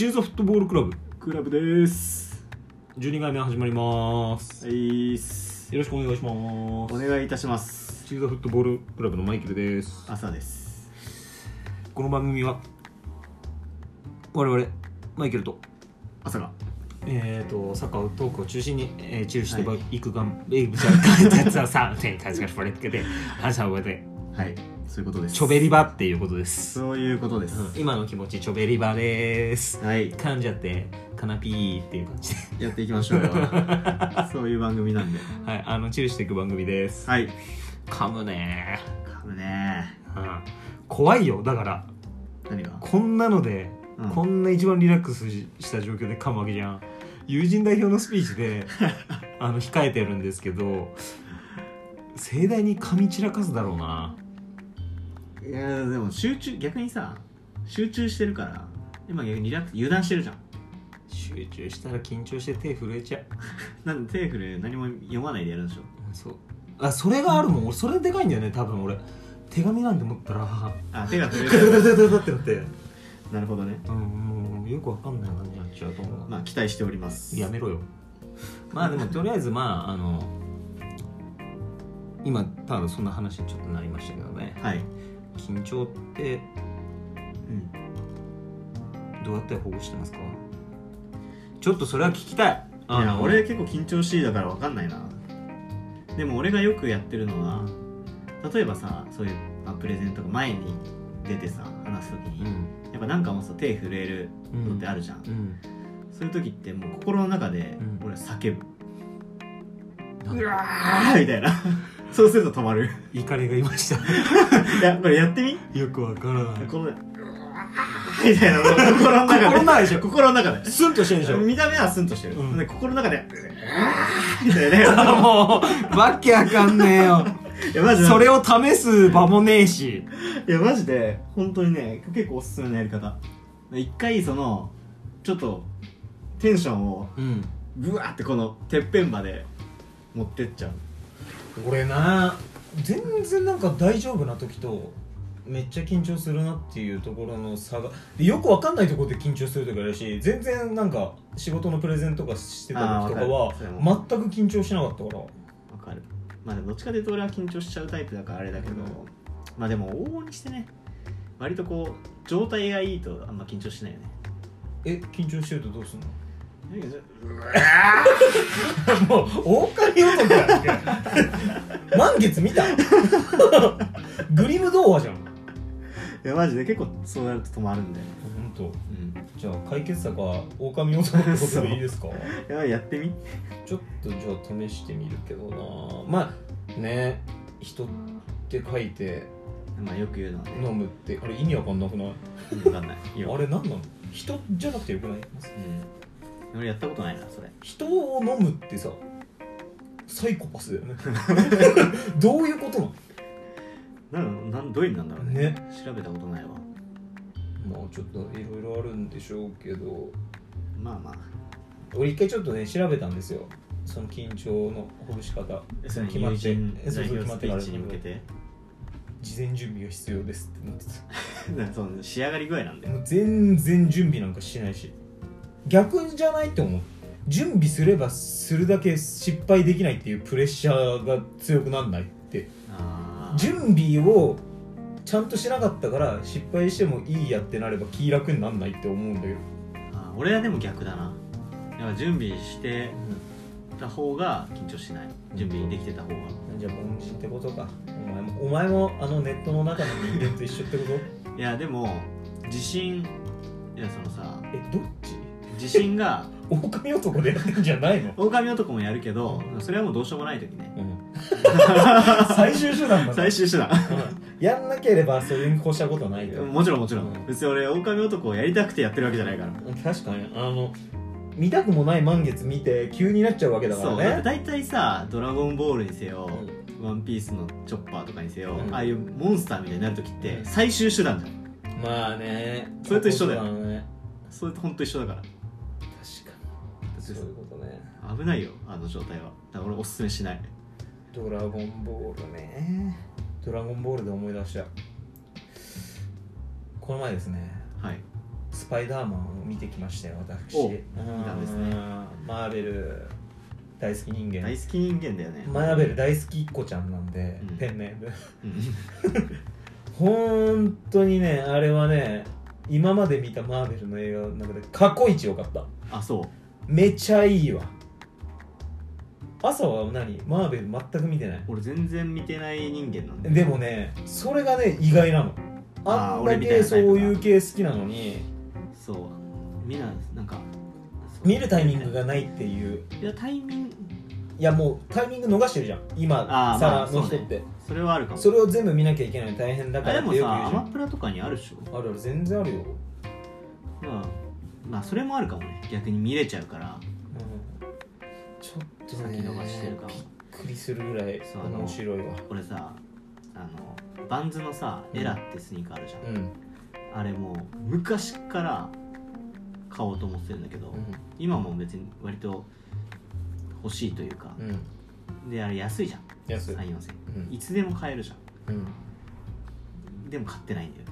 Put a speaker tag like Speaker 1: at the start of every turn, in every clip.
Speaker 1: チューズフットボールクラブ。
Speaker 2: クラブです。
Speaker 1: 12回目始まります。
Speaker 2: はい
Speaker 1: よろしくお願いします
Speaker 2: お願いいたします。
Speaker 1: チューズフットボールクラブのマイケルです。
Speaker 2: 朝です。
Speaker 1: この番組は我々マイケルと
Speaker 2: 朝が。
Speaker 1: えー、とサッカートークを中心に、えー、チルして
Speaker 2: はい。
Speaker 1: いくがん、えー、じゃあ、さ、ね、確かにこれつけて、朝を終えて、
Speaker 2: はいそういうことです。
Speaker 1: ちょべりばっていうことです。
Speaker 2: そういうことです、
Speaker 1: うん。今の気持ち、ちょべりばです。
Speaker 2: はい。
Speaker 1: 噛んじゃって、かなぴーっていう感じで、
Speaker 2: やっていきましょうよ。そういう番組なんで。
Speaker 1: はい、あの、チルしていく番組です。
Speaker 2: はい。
Speaker 1: 噛むね。
Speaker 2: 噛むね。
Speaker 1: ー、うん。怖いよ、だから、
Speaker 2: 何が？
Speaker 1: こんなので、
Speaker 2: うん。
Speaker 1: こんな一番リラックスした状況で噛むわけじゃん。友人代表のスピーチで あの控えてるんですけど盛大に噛み散らかすだろうない
Speaker 2: やでも集中逆にさ集中してるから今逆にリラックス油断してるじゃん。
Speaker 1: 集中したら緊張して手震えちゃう。
Speaker 2: なんで手振る何も読まないでやるんでしょ？
Speaker 1: そう。あそれがあるもん。俺それでかいんだよね多分俺。手紙なんて持ったら。
Speaker 2: あ手が震え
Speaker 1: ダ
Speaker 2: る
Speaker 1: ってなって
Speaker 2: なるほどね。
Speaker 1: うんもうよくわかんない感じになっちゃうと思う。
Speaker 2: まあ期待しております。
Speaker 1: やめろよ。まあでもとりあえずまああの今ただそんな話にちょっとなりましたけどね。
Speaker 2: はい
Speaker 1: 緊張って
Speaker 2: うん。
Speaker 1: どうやって保護してますか？ちょっとそれは聞きたい。
Speaker 2: いや俺結構緊張しいだから分かんないな。でも俺がよくやってるのは例えばさそういう、まあ、プレゼントが前に出てさ話す時に、
Speaker 1: うん。
Speaker 2: やっぱなんかもうさ手震えるのってあるじゃん、
Speaker 1: うん。
Speaker 2: そういう時ってもう心の中で
Speaker 1: うん。
Speaker 2: 俺叫ぶ、
Speaker 1: なん
Speaker 2: うわーみたいなそうすると止まる。
Speaker 1: 怒りがいました。
Speaker 2: いやこれやってみ？
Speaker 1: よくわからない。
Speaker 2: このみたいな心の中で。
Speaker 1: 心の中でしょ。
Speaker 2: 心の中で。
Speaker 1: スンとしてるでしょ。
Speaker 2: 見た目はスンとしてる、
Speaker 1: うん。
Speaker 2: で心の中でみたいなね。
Speaker 1: もうわけわかんねえよ。
Speaker 2: いやマジで。
Speaker 1: それを試す場もねえし。
Speaker 2: いやマジで本当にね結構おすすめのやり方。一回そのちょっとテンションを
Speaker 1: うん。
Speaker 2: ブワーってこのてっぺんまで持ってっちゃう
Speaker 1: 俺な全然なんか大丈夫な時とめっちゃ緊張するなっていうところの差がでよくわかんないところで緊張する時あるし全然なんか仕事のプレゼンとかしてた時とかは全く緊張しなかったから。
Speaker 2: わかる。まあでもどっちかというと俺は緊張しちゃうタイプだからあれだけど、まあでも往々にしてね割とこう状態がいいとあんま緊張しないよね。
Speaker 1: え緊張してるとどうすんの？
Speaker 2: う
Speaker 1: もう狼男やんけ。満月見た？グリム童話じゃん。
Speaker 2: いやマジで結構そうなると止まるんだよ
Speaker 1: 本当。
Speaker 2: うん。
Speaker 1: じゃあ解決策は狼男ってことでいいですか？
Speaker 2: ややってみ。
Speaker 1: ちょっとじゃあ試してみるけどな。まあね人って書いて
Speaker 2: まあよく言うのはね。
Speaker 1: 飲むってあれ意味わかんなくない？
Speaker 2: うん分かんない。
Speaker 1: あれ何なの？人じゃなくてよくない？
Speaker 2: うん俺やったことないなそれ。
Speaker 1: 人を飲むってさサイコパスだよね。どういうことなの？
Speaker 2: なんなんどういう意味なんだろうね。
Speaker 1: ね。
Speaker 2: 調べたことないわ。
Speaker 1: まあちょっといろいろあるんでしょうけど。
Speaker 2: まあまあ。
Speaker 1: 俺一回ちょっとね調べたんですよ。その緊張のほぐし方。
Speaker 2: それ
Speaker 1: 決まって決まってから
Speaker 2: チに向けて？
Speaker 1: 事前準備が必要ですってなってた。
Speaker 2: その仕上がり具合なんだよ。
Speaker 1: 全然準備なんかしないし逆じゃないって思う。準備すればするだけ失敗できないっていうプレッシャーが強くなんないって。準備をちゃんとしなかったから失敗してもいいやってなれば気楽になんないって思うんだけど、
Speaker 2: あー俺はでも逆だな。だから準備してた方が緊張しない。準備できてた方が。
Speaker 1: じゃあ凡人ってことか。お前もお前もあのネットの中の人間と一緒ってこと？
Speaker 2: いやでも自信いやそのさ
Speaker 1: えどっち
Speaker 2: 自信が
Speaker 1: 狼男でやってんじゃないの、
Speaker 2: 狼男もやるけどそれはもうどうしようもない時ね。
Speaker 1: 最終手段だ
Speaker 2: 最終手段。
Speaker 1: うん。やんなければそれに越したことはないと
Speaker 2: もちろんもちろん、
Speaker 1: うん。
Speaker 2: 別に俺狼男をやりたくてやってるわけじゃないから。
Speaker 1: 確かに。あの見たくもない満月見て急になっちゃうわけだか
Speaker 2: そう。だって
Speaker 1: らね
Speaker 2: 大体さ「ドラゴンボール」にせよ、ワンピースのチョッパーとかにせよ、
Speaker 1: うん。
Speaker 2: ああいうモンスターみたいになる時って
Speaker 1: うん
Speaker 2: 最終手段じゃん。
Speaker 1: まあね。
Speaker 2: それと一緒だよ。
Speaker 1: そうね。
Speaker 2: それと本当一緒だから
Speaker 1: そういうことね。
Speaker 2: 危ないよあの状態は。だから俺おすすめしない。
Speaker 1: ドラゴンボールね。ドラゴンボールで思い出した。この前ですね。
Speaker 2: はい。
Speaker 1: スパイダーマンを見てきましたよ私。
Speaker 2: お
Speaker 1: うん。
Speaker 2: 見たんですね。
Speaker 1: マーベル大好き人間。
Speaker 2: 大好き人間だよね。
Speaker 1: マーベル大好きっ子ちゃんなんで、
Speaker 2: うん。
Speaker 1: ペンネーム。
Speaker 2: うん。
Speaker 1: 本当にねあれはね今まで見たマーベルの映画の中で過去一良かった。
Speaker 2: あそう
Speaker 1: めちゃいいわ。朝は何？マーベル全く見てない。
Speaker 2: 俺全然見てない人間なんで
Speaker 1: でもねそれがね意外なの。あんだけそういう系好きなのに。
Speaker 2: そう。みんななんか
Speaker 1: 見るタイミングがないっていう。
Speaker 2: いやタイミング。
Speaker 1: いやもうタイミング逃してるじゃん。今さ
Speaker 2: まあ
Speaker 1: らの人って、
Speaker 2: そうそれはあるかも。
Speaker 1: それを全部見なきゃいけないの。大変だか
Speaker 2: あでもさアマプラとかにあるでしょ。
Speaker 1: あるある全然あるよ、
Speaker 2: まあまあそれもあるかもね。逆に見れちゃうから。
Speaker 1: うん、ちょっとね
Speaker 2: 先延ばしてるかも。
Speaker 1: びっくりするぐらい
Speaker 2: そうあの
Speaker 1: 面白いわ。
Speaker 2: 俺さあのバンズのさエラってスニーカーあるじゃん、
Speaker 1: うん。
Speaker 2: あれもう昔から買おうと思ってるんだけど、今も別に割と欲しいというか
Speaker 1: う、ん。
Speaker 2: であれ安いじゃん。
Speaker 1: 安い。
Speaker 2: 3 4千
Speaker 1: うん。
Speaker 2: いつでも買えるじゃ
Speaker 1: うん。
Speaker 2: んでも買ってないんだよ。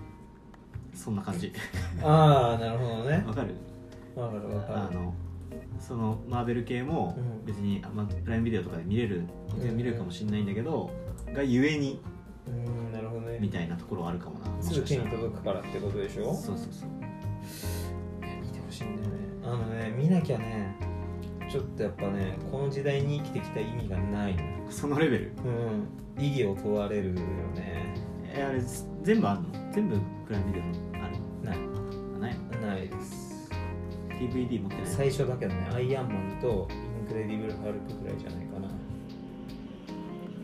Speaker 2: そんな感じ。
Speaker 1: ああなるほどね。
Speaker 2: わかる？あのそのマーベル系も
Speaker 1: うん。
Speaker 2: 別に、まあ、プライムビデオとかで見れる見れるかもしれないんだけど、がゆえに
Speaker 1: うんなるほどね。
Speaker 2: みたいなところはあるかもな。も
Speaker 1: すぐ手に届くからってことでしょ？
Speaker 2: そうそうそう。
Speaker 1: いや見てほしいんだよね。あのね見なきゃねちょっとやっぱねこの時代に生きてきた意味がないの
Speaker 2: そのレベル？
Speaker 1: うん。意義を問われるよね。
Speaker 2: えあれ全部あるの？全部プライムビデオある？
Speaker 1: ない。
Speaker 2: あないの？
Speaker 1: ないです
Speaker 2: DVD 持ってない。の
Speaker 1: 最初だけどねアイアンマンとインクレディブル・ハルクぐらいじゃないかな。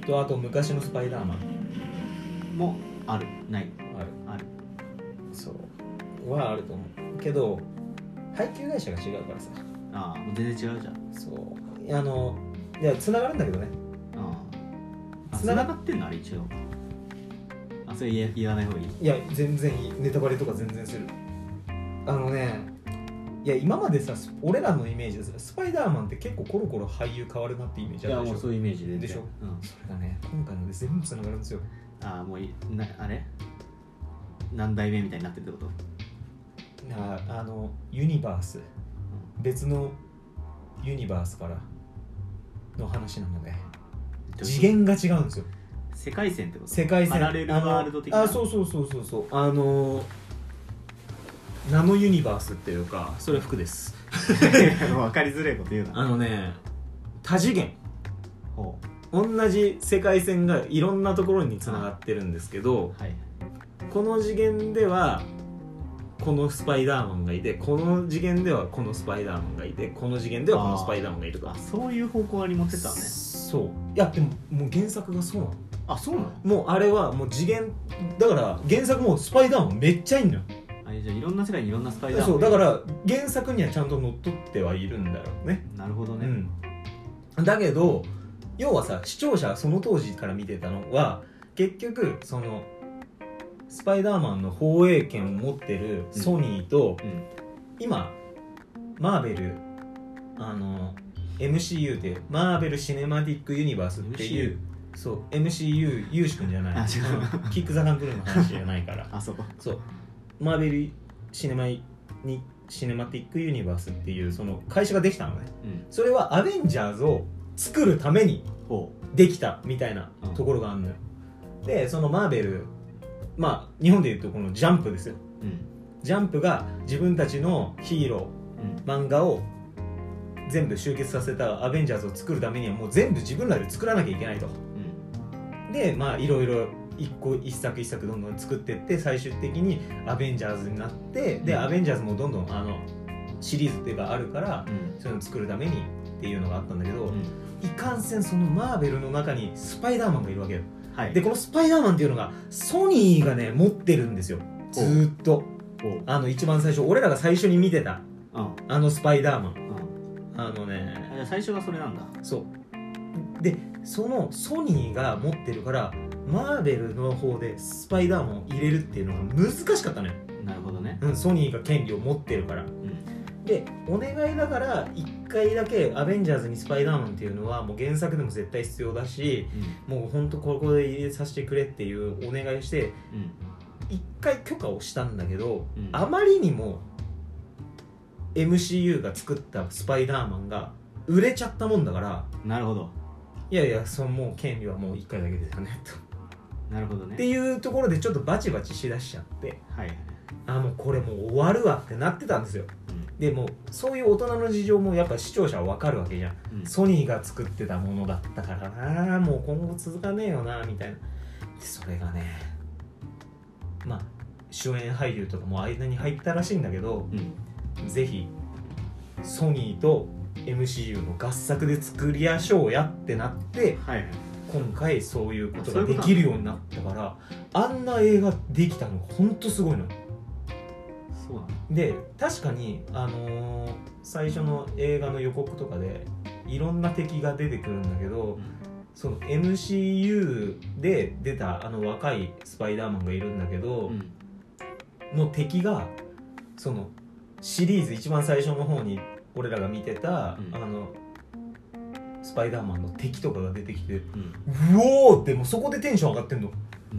Speaker 1: とあと昔のスパイダーマン。
Speaker 2: もある。ない。
Speaker 1: ある。
Speaker 2: ある。
Speaker 1: そう。はあると思う。けど配給会社が違うからさ。
Speaker 2: ああもう全然違うじゃん。
Speaker 1: そう。あのいや繋がるんだけどね。
Speaker 2: ああ。
Speaker 1: つなが
Speaker 2: ってんのあれ一応。あそれ言わない方がいい。
Speaker 1: いや全然いい。ネタバレとか全然する。あのねいや今までさ俺らのイメージでさスパイダーマンって結構コロコロ俳優変わるなってイメージあるでしょ？
Speaker 2: ういうイメージで
Speaker 1: でしょ？
Speaker 2: うん、
Speaker 1: それがね今回ので全部繋がるんですよ。
Speaker 2: ああもういなあれ何代目みたいになってるってこと？
Speaker 1: ああのユニバース。別のユニバースからの話なので。次元が違うんですよ。
Speaker 2: 世界線ってこと？
Speaker 1: 世界線。
Speaker 2: パラレルワールド的な？
Speaker 1: あそうそうそうそうそう。あのナノユニバースっていうかそれ服です。
Speaker 2: 分かりづらいこと言うな。
Speaker 1: あのね多次元。
Speaker 2: ほ
Speaker 1: 同じ世界線がいろんなところにつながってるんですけど
Speaker 2: うはい。
Speaker 1: この次元ではこのスパイダーマンがいてこの次元ではこのスパイダーマンがいてこの次元ではこのスパイダーマンがいると。
Speaker 2: あ
Speaker 1: か
Speaker 2: そういう方向に持ってったのね。
Speaker 1: そう。いやでももう原作がそうなの。
Speaker 2: あそうなの？
Speaker 1: もうあれはもう次元だから原作もスパイダーマンめっちゃいいんだよ
Speaker 2: あじゃあいろんな世界にいろんなスパイダーマン
Speaker 1: そうだから原作にはちゃんと乗っ取ってはいるんだろうね。
Speaker 2: なるほどね、
Speaker 1: うん、だけど要はさ視聴者はその当時から見てたのは結局そのスパイダーマンの放映権を持ってるソニーと、
Speaker 2: うん。
Speaker 1: 今マーベルあの MCU でマーベル・シネマティック・ユニバースっていうそう MCU ユーシ君じゃない。キック・ザ・カンクルーの話じゃないから。
Speaker 2: あそう。
Speaker 1: そうマーベル・シネマにシネマティック・ユニバースっていうその会社ができたのね。
Speaker 2: うん。
Speaker 1: それはアベンジャーズを作るために
Speaker 2: ほ
Speaker 1: できたみたいなところがあるのよ、でそのマーベルまあ日本でいうとこのジャンプですよ。
Speaker 2: ううん。
Speaker 1: ジャンプが自分たちのヒーロ
Speaker 2: うん。
Speaker 1: ー漫画を全部集結させたアベンジャーズを作るためにはもう全部自分らで作らなきゃいけないと。でまあいろいろ一個一作一作どんどん作ってって最終的にアベンジャーズになってで、
Speaker 2: うん。
Speaker 1: アベンジャーズもどんどんあのシリーズっていうかあるから
Speaker 2: うん。
Speaker 1: そういうのを作るためにっていうのがあったんだけど、
Speaker 2: うん。
Speaker 1: いかんせんそのマーベルの中にスパイダーマンがいるわけよ。
Speaker 2: はい。
Speaker 1: でこのスパイダーマンっていうのがソニーがね持ってるんですよ。ずーっと。あの一番最初俺らが最初に見てた
Speaker 2: うん
Speaker 1: あのスパイダーマン。
Speaker 2: うん
Speaker 1: あのね
Speaker 2: 最初がそれなんだ。
Speaker 1: そう。でそのソニーが持ってるからマーベルの方でスパイダーマンを入れるっていうのが難しかったのよ、
Speaker 2: なるほどね。
Speaker 1: うん、ソニーが権利を持ってるから。
Speaker 2: うん
Speaker 1: でお願いだから1回だけアベンジャーズにスパイダーマンっていうのはもう原作でも絶対必要だしもうほんとここで入れさせてくれっていうお願いをして
Speaker 2: うん。
Speaker 1: 1回許可をしたんだけど、
Speaker 2: うん。
Speaker 1: あまりにも MCU が作ったスパイダーマンが売れちゃったもんだから
Speaker 2: なるほど
Speaker 1: いやいやそのもう権利はもう1回だけですよねと。
Speaker 2: なるほどね。
Speaker 1: っていうところでちょっとバチバチしだしちゃって
Speaker 2: はいはい。
Speaker 1: あもうこれもう終わるわってなってたんですよ。
Speaker 2: うん。
Speaker 1: でもそういう大人の事情もやっぱ視聴者は分かるわけじゃん。
Speaker 2: うん。
Speaker 1: ソニーが作ってたものだったからなもう今後続かねえよなみたいな。でそれがねまあ主演俳優とかも間に入ったらしいんだけど
Speaker 2: うん。
Speaker 1: ぜひソニーと MCU の合作で作りやしょうやってなって
Speaker 2: はいはい。
Speaker 1: 今回そういうことができるようになったからあんな映画できたのほんとすごいの
Speaker 2: そう
Speaker 1: で確かに、あのー最初の映画の予告とかでいろんな敵が出てくるんだけどその MCU で出たあの若いスパイダーマンがいるんだけど、
Speaker 2: うん。
Speaker 1: の敵がそのシリーズ一番最初の方に俺らが見てた、
Speaker 2: うん。
Speaker 1: あのスパイダーマンの敵とかが出てきて
Speaker 2: う
Speaker 1: おーってもうそこでテンション上がってんの。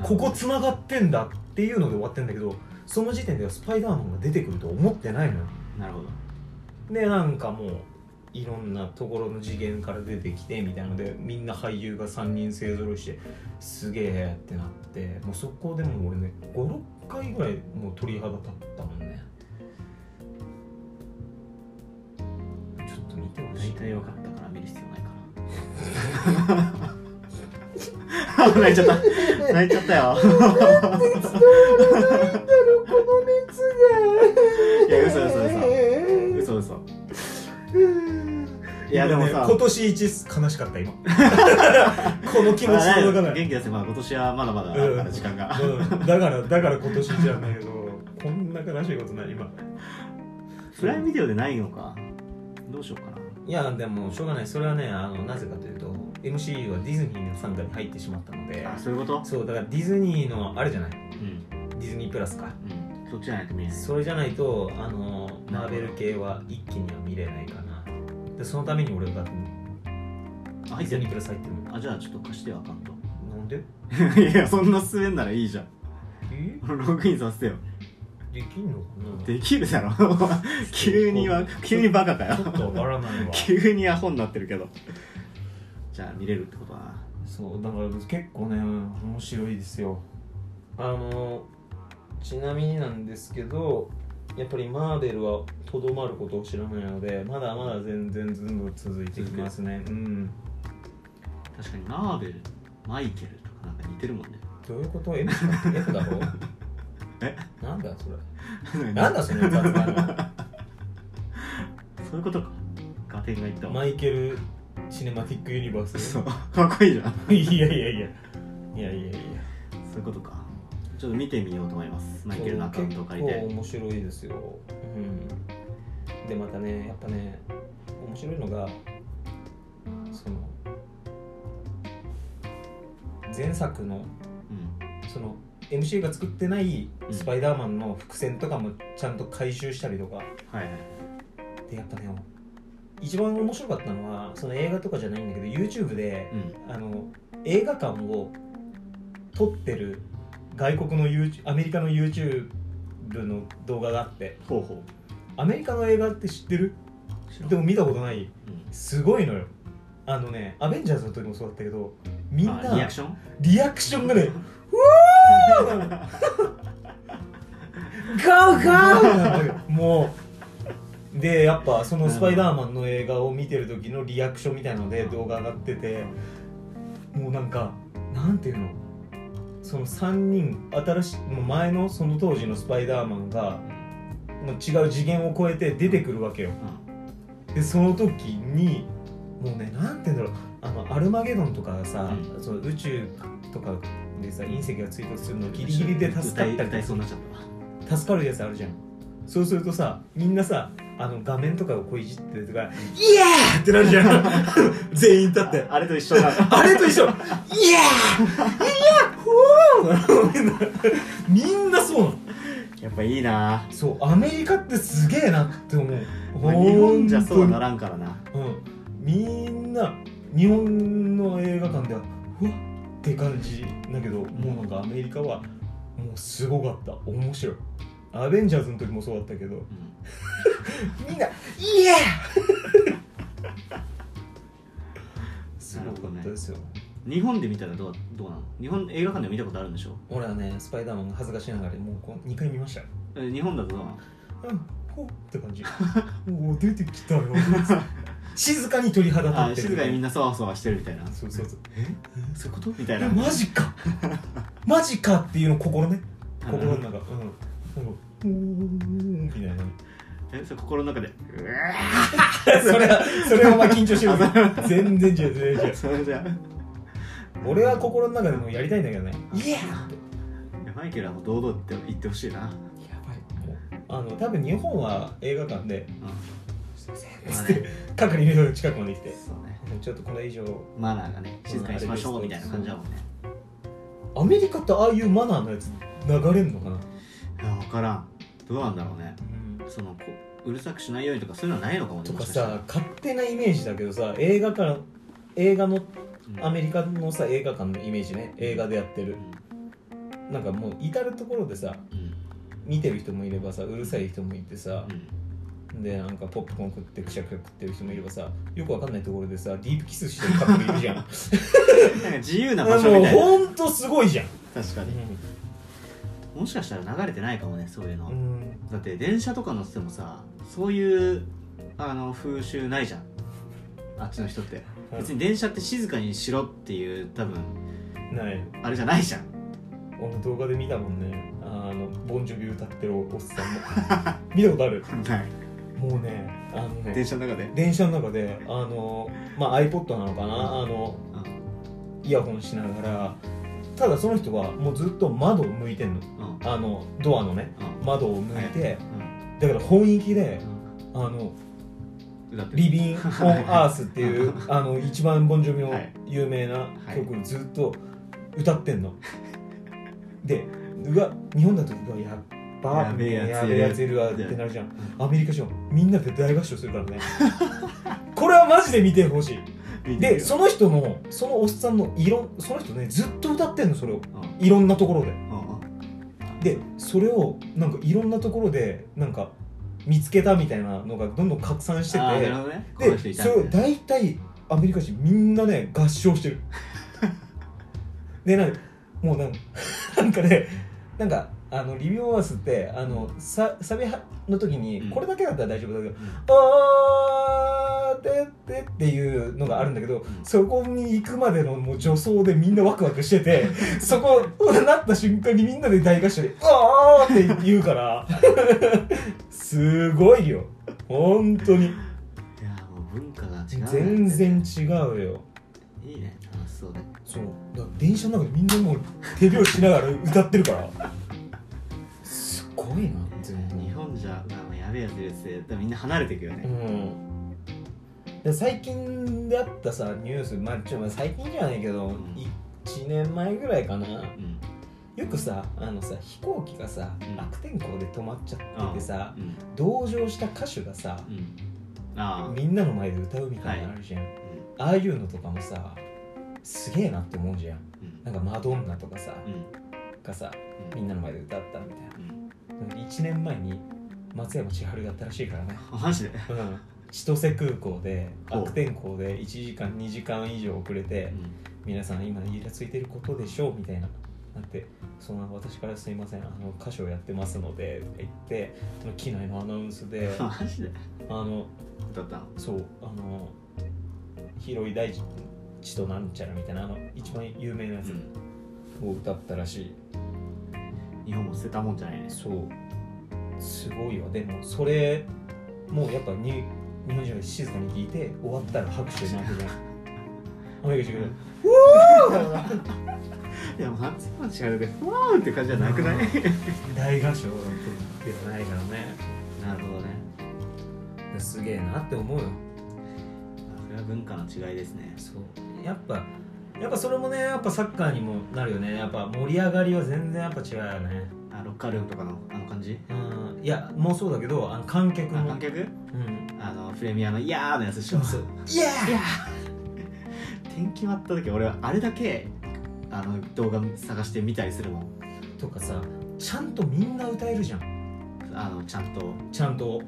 Speaker 1: ここつながってんだっていうので終わってんだけどその時点ではスパイダーマンが出てくると思ってないのよ。
Speaker 2: なるほど。
Speaker 1: でなんかもういろんなところの次元から出てきてみたいのでみんな俳優が3人勢ぞろいしてすげえってなってもうそこでもう俺ね56回ぐらいもう鳥肌立ったもんねっと見てほしい
Speaker 2: 大体分かったから見る必要ないかな 泣いちゃった。泣いちゃったよ。
Speaker 1: この熱が
Speaker 2: いや嘘嘘嘘。嘘いやでもさ、
Speaker 1: 今年一悲しかった今。この気持ち
Speaker 2: まあね
Speaker 1: 届かない、
Speaker 2: 元気出せまあ今年はまだまだ時間が、
Speaker 1: うん、だからだから今年じゃないけどこんな悲しいことない今。
Speaker 2: プライムビデオでないのか。どうしようかない
Speaker 1: やでもしょうがない。それはねあのなぜかというと MCU はディズニーの傘下に入ってしまったので。
Speaker 2: あそういうこと？
Speaker 1: そうだからディズニーのあれじゃない？
Speaker 2: うん。
Speaker 1: ディズニープラスか。
Speaker 2: うん。そっちじゃないと見えない。
Speaker 1: それじゃないとあのマーベル系は一気には見れないかな。でそのために俺がデ
Speaker 2: あ
Speaker 1: ィズニープラス入ってるの。
Speaker 2: あじゃあちょっと貸してよアカウン
Speaker 1: なんで？
Speaker 2: ト いやそんな進めんならいいじゃん。
Speaker 1: え？
Speaker 2: ログインさせてよ
Speaker 1: できんのかな？
Speaker 2: できるだろ。急には急にバカかよ。
Speaker 1: ちょっとわからないわ。
Speaker 2: 急にアホになってるけど。じゃあ見れるってことだな。
Speaker 1: そうだから結構ね面白いですよ。あのちなみになんですけどやっぱりマーベルはとどまることを知らないのでまだまだ全然ずんどん続いてきますね。うん。
Speaker 2: 確かにマーベルマイケルとかなんか似てるもんね。
Speaker 1: どういうこと？だろ？
Speaker 2: え
Speaker 1: なんだそれ。なんだその雑なの
Speaker 2: そういうことか。ガテンが言ったわ。
Speaker 1: マイケル・シネマティック・ユニバース？
Speaker 2: そう。かっこいいじゃん。
Speaker 1: いやいやいや。いやいやいや。
Speaker 2: そういうことか。ちょっと見てみようと思います。マイケルのアカウントを借りて。
Speaker 1: 結構面白いですよ、うん、でまたねやっぱね面白いのがその前作の
Speaker 2: うん。
Speaker 1: その MC が作ってないスパイダーマンの伏線とかもちゃんと回収したりとか、
Speaker 2: はいはい。
Speaker 1: でやっぱね一番面白かったのはその映画とかじゃないんだけど YouTube で
Speaker 2: うん。
Speaker 1: あの映画館を撮ってる外国の YouTube アメリカの YouTube の動画があって。
Speaker 2: ほうほう。
Speaker 1: アメリカの映画って知ってる？でも見たことない。
Speaker 2: うん。
Speaker 1: すごいのよ。あのねアベンジャーズの時もそうだったけどみんな
Speaker 2: あリアクション？
Speaker 1: リアクションがね うわーガーガーもうでやっぱそのスパイダーマンの映画を見てる時のリアクションみたいので動画上がっててもうなんかなんていうの？その3人新しいもう前のその当時のスパイダーマンがもう違う次元を超えて出てくるわけよ。でその時にもうねなんて言うんだろう。あのアルマゲドンとかさ、
Speaker 2: う
Speaker 1: その宇宙とかでさ隕石が追突するのギリギリで助かったり
Speaker 2: そうになっちゃった。
Speaker 1: 助かるやつあるじゃん。そうするとさみんなさあの画面とかをこういじってるとか「イエー!」ってなるじゃん。全員立って。
Speaker 2: あれと一緒だ
Speaker 1: あれと一緒。イエーイエーフォーみんなそうなの
Speaker 2: やっぱいいな
Speaker 1: そうアメリカってすげえなって思う
Speaker 2: まあ日本じゃそうはな
Speaker 1: 本
Speaker 2: らんからな
Speaker 1: うんみんな日本の映画館ではうわって感じだけどもうなんかアメリカはもうすごかった。面白い。アベンジャーズの時もそうだったけど。
Speaker 2: うん。
Speaker 1: みんな「イエー! 」すごかったですよ、
Speaker 2: 日本で見たらどうどうなの？日本映画館で見たことあるんでしょ？
Speaker 1: 俺はねスパイダーマンが恥ずかしながらもうこう2回見ました
Speaker 2: 日本だとどうなの？
Speaker 1: うんほっって感じ。おお出てきたよ静かに鳥肌立
Speaker 2: あ
Speaker 1: ってる。
Speaker 2: 静かにみんなそわそわしてるみたいな。
Speaker 1: そうそうそう。
Speaker 2: え？そういうこと？みたい
Speaker 1: え
Speaker 2: な
Speaker 1: マジか。マジかっていうの心ね。心の中。うん。なん。かうーん。みたいな。
Speaker 2: えそれ心の中で。う
Speaker 1: それはそれはお前緊張してる全然違う全然違う。
Speaker 2: わそれじゃ。
Speaker 1: 俺は心の中でもやりたいんだけどね。イエー
Speaker 2: いやマイケルはもう堂々って言ってほしいな。
Speaker 1: やばい。もうあの多分日本は映画館で
Speaker 2: う「
Speaker 1: すいません」って係にいる近くまで来て。
Speaker 2: んそうね。
Speaker 1: ちょっとこれ以上。
Speaker 2: マナーがね静かにしましょうみたいな感じだもんね。
Speaker 1: アメリカってああいうマナーのやつ流れんのかな、
Speaker 2: いや分からん。どうなんだろうね。そのこううるさくしないようにとかそういうのはないのかもね
Speaker 1: とか
Speaker 2: もししたら。
Speaker 1: さ勝手なイメージだけどさ映画館映画の
Speaker 2: うん。
Speaker 1: アメリカのさ映画館のイメージね。映画でやってる。
Speaker 2: う
Speaker 1: なんかもう至る所でさ
Speaker 2: んうん。
Speaker 1: 見てる人もいればさうるさい人もいてさ
Speaker 2: うん
Speaker 1: でなんかポップコーン食ってくしゃくしゃ食ってる人もいればさよくわかんないところでさディープキスしてるカップルいるじゃん。も
Speaker 2: なんか自由な
Speaker 1: う
Speaker 2: 場所みたいな。
Speaker 1: ほんとすごいじゃん。
Speaker 2: 確かに。もしかしたら流れてないかもねそういうの、
Speaker 1: うん。
Speaker 2: だって電車とか乗っててもさそういうあの風習ないじゃん。あっちの人って。
Speaker 1: うん。
Speaker 2: 別に電車って静かにしろっていう多分
Speaker 1: ない。
Speaker 2: あれじゃないじゃん。
Speaker 1: 俺動画で見たもんね。あのボンジョビ歌ってるおっさんも。見たことある？
Speaker 2: ない
Speaker 1: もうねあのね
Speaker 2: 電車の中で？
Speaker 1: 電車の中であの、まあ、iPod なのかな？あのイヤホンしながらただその人はもうずっと窓を向いてんの。あのドアのね
Speaker 2: うん。
Speaker 1: 窓を向いて、
Speaker 2: うん。
Speaker 1: だから本域であのリビン・オン・アースっていうあの一番ボンジョビの
Speaker 2: はい。
Speaker 1: 有名な曲をずっと歌ってんの、でうわ日本だとうわやっば
Speaker 2: やべえや
Speaker 1: べえやついるわってなるじゃん。アメリカ人はみんなで大合唱するからね。これはマジで見てほしい。でその人のそのおっさんの色その人ねずっと歌ってんのそれを。
Speaker 2: うん。
Speaker 1: いろんなところで。でそれをなんかいろんなところでなんか見つけたみたいなのがどんどん拡散してて。
Speaker 2: ね。
Speaker 1: でそれを大体アメリカ人みんなね合唱してる。でなんかもうなんか なんかねなんかあのリビオーアースってあのササビの時に
Speaker 2: うん。
Speaker 1: これだけだったら大丈夫だけど
Speaker 2: うん「
Speaker 1: あーてって」っていうのがあるんだけど、
Speaker 2: ん。
Speaker 1: そこに行くまでのもう助走でみんなワクワクしてて そこなった瞬間にみんなで大合唱で「あー」って言うからすごいよ。本当に。
Speaker 2: いやもう文化が違うね。
Speaker 1: 全然違うよ。
Speaker 2: いいね。楽しそうで
Speaker 1: そう。電車の中でみんなもう手拍子しながら歌ってるから。すごいな全
Speaker 2: 日本じゃあのやべえやついるやつでみんな離れていくよね。
Speaker 1: うん。で最近であったさニュースまあちょまあ最近じゃないけど、
Speaker 2: ん
Speaker 1: 1年前ぐらいかな。
Speaker 2: うん。
Speaker 1: よくさあのさ飛行機がさ、
Speaker 2: うん。
Speaker 1: 悪天候で止まっちゃっててさ
Speaker 2: うん。
Speaker 1: 同乗した歌手がさみんなの前で歌うみたいなのあるじゃん、ああいうのとかもさすげえなって思うじゃん。
Speaker 2: うん。
Speaker 1: なんかマドンナとかさ
Speaker 2: うん。
Speaker 1: がさ
Speaker 2: うん。
Speaker 1: みんなの前で歌ったみたい
Speaker 2: うん
Speaker 1: な1年前に松山千春がやったらしいからね。
Speaker 2: あマジで？
Speaker 1: うん。千歳空港で悪天候で1時間2時間以上遅れて皆さん今イラついてることでしょうみたいななってその私からすいません。あの歌手をやってますので言ってその機内のアナウンスで
Speaker 2: マジで？
Speaker 1: あの
Speaker 2: 歌ったの？
Speaker 1: そうあの広い大地となんちゃらみたいなあの一番有名なやつを歌ったらしい、
Speaker 2: 日本も捨てたもんじゃないね。
Speaker 1: そう。すごいわ。でもそれもうやっぱに日本人が静かに聞いて終わったら拍手になるじゃん。アメリカ人が
Speaker 2: いや松山千春でふわーって感じじゃなくない？
Speaker 1: 大合唱。ではないからね。
Speaker 2: なるほどね。
Speaker 1: すげえなって思うよ。
Speaker 2: それは文化の違いですね。
Speaker 1: そう。やっぱやっぱそれもねやっぱサッカーにもなるよね。やっぱ盛り上がりは全然やっぱ違うよね。
Speaker 2: あロッカールームとかのあの感じ？
Speaker 1: うん。いやもうそうだけどあの観客も。
Speaker 2: あ観客？
Speaker 1: うん。
Speaker 2: あのプレミアの「いやー」のやつでしょ。
Speaker 1: そうイエー！イ
Speaker 2: 点決まった時俺はあれだけあの動画探して見たりするもん。
Speaker 1: とかさちゃんとみんな歌えるじゃん。
Speaker 2: あのちゃんと。
Speaker 1: ちゃんと。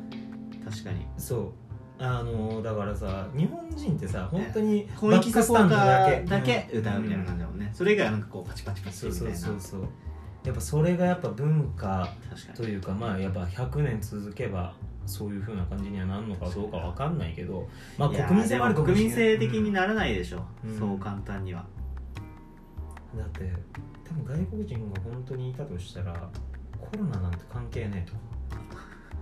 Speaker 2: 確かに。
Speaker 1: そうあのだからさ日本人ってさ本当に
Speaker 2: 本気サポーターだ
Speaker 1: バックスタンド
Speaker 2: け歌うみたいな感じだもんね、それ以外はなんかこうパチパチパチ
Speaker 1: そうそう
Speaker 2: みたいな。
Speaker 1: そうそうやっぱそれがやっぱ文化というかまあやっぱ100年続けばそういうふうな感じにはなるのかどうかわかんないけどまあ国民性もある
Speaker 2: 国民性的にならないでしょ、
Speaker 1: うん。
Speaker 2: そう簡単には。
Speaker 1: だって多分外国人が本当にいたとしたらコロナなんて関係ねえと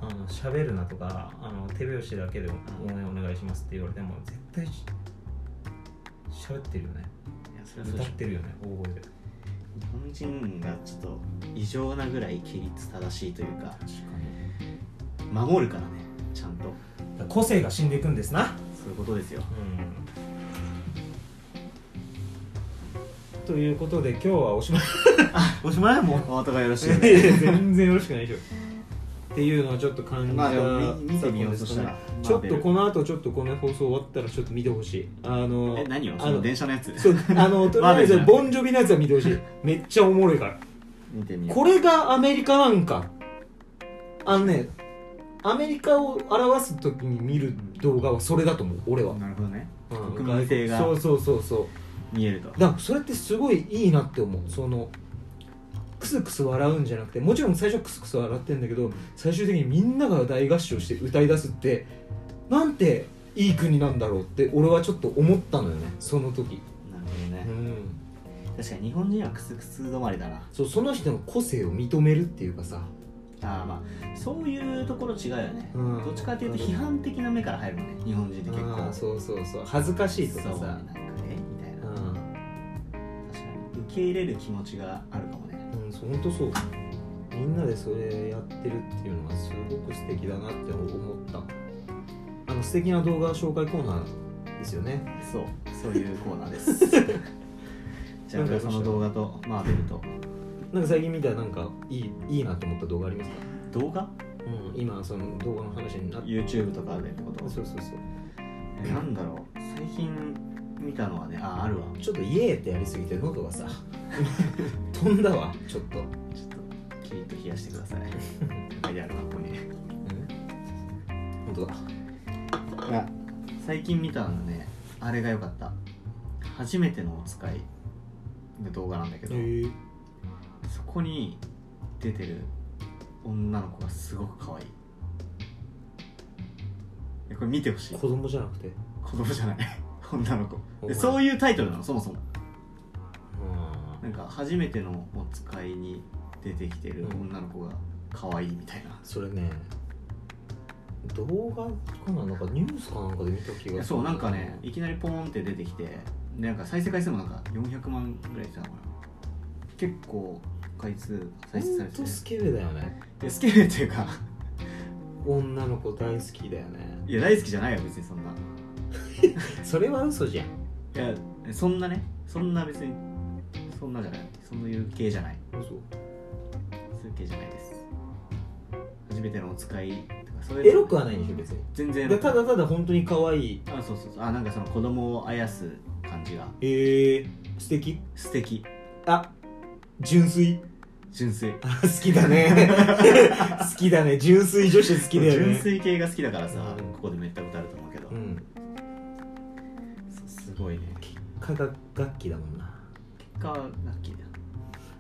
Speaker 1: あの喋るなとかあの手拍子だけで応援お願いしますって言われても絶対し喋ってるよね。歌ってるよね大声で。
Speaker 2: 日本人がちょっと異常なぐらい規律正しいというか守るからねちゃんと。
Speaker 1: に個性が死んでいくんですな。
Speaker 2: そういうことですよ。
Speaker 1: ということで今日はおしまい。
Speaker 2: おしまいもうお後がよろしい
Speaker 1: 全然よろしくないでしょっていうのをちょっと感じた
Speaker 2: まあ見見てみようとしたら
Speaker 1: ちょっとこ
Speaker 2: の
Speaker 1: の後ちょっとこの放送終わったらちょっと見てほしい。あの
Speaker 2: え何を？
Speaker 1: あの
Speaker 2: 電車のやつ？
Speaker 1: そうあの とりあえずボンジョビのやつは見てほしい。めっちゃおもろいから。
Speaker 2: 見てみよう。
Speaker 1: これがアメリカなんか。あのねアメリカを表す時に見る動画はそれだと思う俺は、
Speaker 2: なるほどね。
Speaker 1: うん。
Speaker 2: 国民性が
Speaker 1: そうそうそうそう。
Speaker 2: 見えると。
Speaker 1: だからそれってすごいいいなって思う。そのクスクス笑うんじゃなくてもちろん最初はクスクス笑ってんだけど最終的にみんなが大合唱して歌い出すってなんていい国なんだろうって俺はちょっと思ったのよねその時、
Speaker 2: なるほどね。
Speaker 1: うん、
Speaker 2: 確かに日本人はクスクス止まりだな。
Speaker 1: そうその人の個性を認めるっていうかさ。
Speaker 2: あーまあそういうところ違うよね、
Speaker 1: うん。
Speaker 2: どっちかっていうと批判的な目から入るのね日本人って結構。
Speaker 1: そうそうそう。恥ずかしいとかさ。
Speaker 2: なんかえみたいな。
Speaker 1: うん。
Speaker 2: 確かに。受け入れる気持ちがあるかもね
Speaker 1: うん、そう本当そう。みんなでそれやってるっていうのはすごく素敵だなって思った。あの素敵な動画紹介コーナーですよね。
Speaker 2: そうそういうコーナーです。じゃあその動画とマーベルと。
Speaker 1: なんか最近見たなんかいいいいなと思った動画ありますか？
Speaker 2: 動画？
Speaker 1: うん今その動画の話になって。
Speaker 2: YouTube とかでってこと？
Speaker 1: そうそうそう。
Speaker 2: えなんだろう。最近見たのはねああるわ。
Speaker 1: ちょっとイエーってやりすぎて喉がさ 飛んだわちょっと。
Speaker 2: ちょっとキリッと冷やしてください。書いてあるわここに
Speaker 1: 本当だ。
Speaker 2: あ最近見たのはねあれが良かった。初めてのお使いの動画なんだけど、
Speaker 1: え。
Speaker 2: そこに出てる女の子がすごく可愛い。えこれ見てほしい。
Speaker 1: 子供じゃなくて？
Speaker 2: 子供じゃない。女の子。そういうタイトルなのそもそも。
Speaker 1: う
Speaker 2: なんか初めてのお使いに出てきてる女の子が可愛いみたいな、
Speaker 1: それね動画かな？なんかニュースかなんかで見た気がする。
Speaker 2: そうなんかねいきなりポーンって出てきてでなんか再生回数もなんか400万ぐらいしたのかな。結構回数再生されてて。
Speaker 1: ほんとスケベだよね。
Speaker 2: でスケベっていうか
Speaker 1: 女の子大好きだよね。
Speaker 2: いや大好きじゃないよ別にそんな。
Speaker 1: それは嘘じゃん。
Speaker 2: いやそんなねそんな別にそんなじゃない。そういう系じゃない。
Speaker 1: 嘘。
Speaker 2: そういう系じゃないです。初めてのお使いとかそういう
Speaker 1: エロくはないんでしょ別に。
Speaker 2: 全然。
Speaker 1: でただただ本当に可愛い。
Speaker 2: あそうそうそう。あなんかその子供をあやす感じが。
Speaker 1: え。ー、素敵。
Speaker 2: 素敵。
Speaker 1: あ純粋。
Speaker 2: 純粋。
Speaker 1: あ好きだね。好きだね。純粋女子好きだよね。
Speaker 2: 純粋系が好きだからさ、
Speaker 1: うん。
Speaker 2: ここでめったことあると思うけど、
Speaker 1: うん。
Speaker 2: そうすごいね。
Speaker 1: 科学楽器だもんな
Speaker 2: 結果はラッキーだ。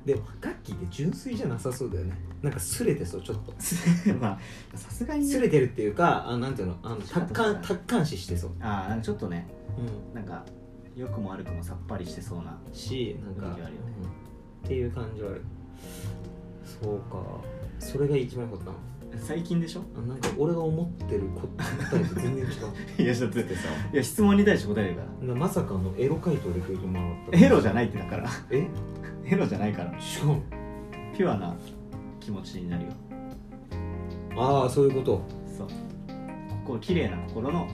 Speaker 1: でも楽器って純粋じゃなさそうだよね。なんかすれてそうちょっと。
Speaker 2: まあさすがに
Speaker 1: すれてるっていうかあなんていうのあの達観達観視してそう、
Speaker 2: あなんかちょっとね。
Speaker 1: う
Speaker 2: なんか良くも悪くもさっぱりしてそうな
Speaker 1: ん、しなんか、
Speaker 2: ね
Speaker 1: うんっていう感じはあるそうか。それが一番良かったの
Speaker 2: 最近でしょ？
Speaker 1: あなんか俺が思ってる答えと全然違う。
Speaker 2: いやだって
Speaker 1: ってさ。
Speaker 2: いや質問に対して答えるから。
Speaker 1: なまさかのエロ回答でくれてもらった。
Speaker 2: エロじゃないってだから。
Speaker 1: え？
Speaker 2: エロじゃないから。
Speaker 1: 違う
Speaker 2: ピュアな気持ちになるよ。
Speaker 1: ああそういうこと。
Speaker 2: そう。こう綺麗な心の。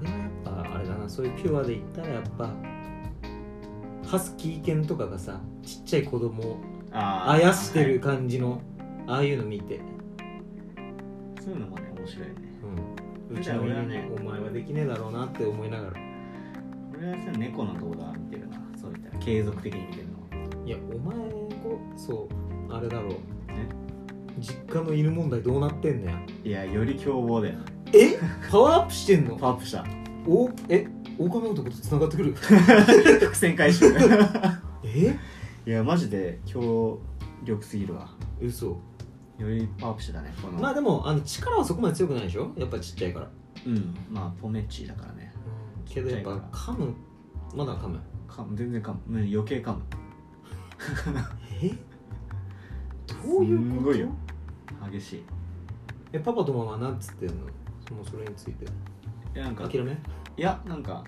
Speaker 1: 俺はやっぱあれだな。そういうピュアで言ったらやっぱハスキー犬とかがさちっちゃい子供を
Speaker 2: あ
Speaker 1: あやしてる感じの、ああいうの見て、
Speaker 2: そういうのもね面白いよね。
Speaker 1: うん、うちの
Speaker 2: 俺はね
Speaker 1: お前はできねえだろうなって思いながら。
Speaker 2: 俺はさ猫の動画見てるな。そういった継続的に見てるの。
Speaker 1: いやお前こそうあれだろう。
Speaker 2: ね
Speaker 1: 実家の犬問題どうなってんのや。
Speaker 2: いやより凶暴だよ
Speaker 1: え？パワーアップしてんの？
Speaker 2: パワーアップした。
Speaker 1: おえ？狼男とつながってくる？
Speaker 2: 伏線回収。
Speaker 1: え？
Speaker 2: いやマジで強力すぎるわ。
Speaker 1: 嘘
Speaker 2: よりパワーアップしてたねこの。
Speaker 1: まあでもあの力はそこまで強くないでしょ？やっぱちっちゃいから。
Speaker 2: うん。まあポメッチだからね。
Speaker 1: けどやっぱ噛む？まだ噛む？
Speaker 2: かむ。全然かむ。うん余計かむ。
Speaker 1: え？どういうこと？
Speaker 2: すごいよ。激しい。
Speaker 1: えパパとママなんつってんの？そのそれについて。
Speaker 2: いやなんか
Speaker 1: 諦め？
Speaker 2: いやなんか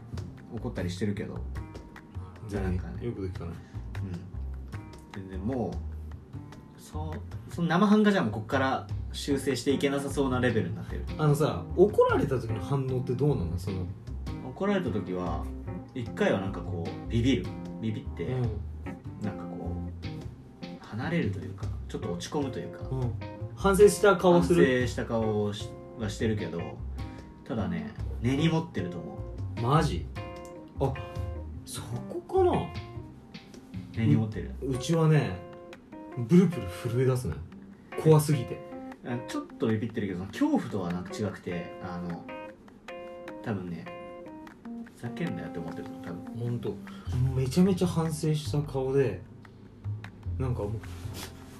Speaker 2: 怒ったりしてるけど。
Speaker 1: 全
Speaker 2: なんかね。
Speaker 1: よくできたね。
Speaker 2: うん。全然もうそうその生半可じゃもうこっから修正していけなさそうなレベルになってる。
Speaker 1: あのさ怒られた時の反応ってどうなの？その
Speaker 2: 怒られた時は一回はなんかこうビビる。ビビって、
Speaker 1: う
Speaker 2: なんかこう離れるというかちょっと落ち込むというか。
Speaker 1: ん、うん、反省した顔する？
Speaker 2: 反省した顔をしはしてるけどただね根に持ってると思
Speaker 1: マジ？あそこかな？
Speaker 2: う根に持ってる、
Speaker 1: うちはねブルブル震え出すね怖すぎて。
Speaker 2: あちょっとビビってるけど恐怖とはなんか違くてあの多分ねふざけんなよって思ってるの多分。
Speaker 1: ほんとめちゃめちゃ反省した顔でなんかもう